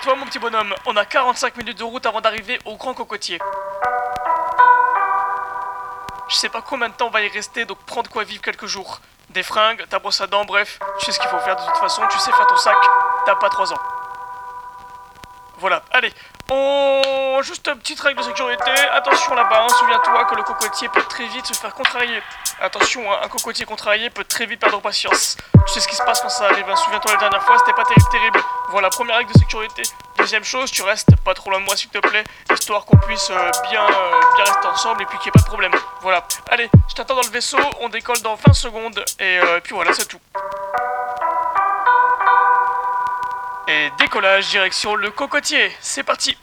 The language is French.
toi mon petit bonhomme, on a 45 minutes de route avant d'arriver au Grand Cocotier. Je sais pas combien de temps on va y rester, donc prends de quoi vivre quelques jours. Des fringues, ta brosse à dents, bref, tu sais ce qu'il faut faire de toute façon, tu sais faire ton sac, t'as pas 3 ans. Voilà, allez, on... Juste petite règle de sécurité, attention là-bas, hein, souviens-toi que le cocotier peut très vite se faire contrarier. Attention, hein, un cocotier contrarié peut très vite perdre patience. Tu sais ce qui se passe quand ça arrive, hein, souviens-toi la dernière fois, c'était pas terrible, terrible. Voilà, première règle de sécurité. Deuxième chose, tu restes pas trop loin de moi s'il te plaît, histoire qu'on puisse euh, bien, euh, bien rester ensemble et puis qu'il n'y ait pas de problème. Voilà, allez, je t'attends dans le vaisseau, on décolle dans 20 secondes et euh, puis voilà, c'est tout. Décollage direction le cocotier, c'est parti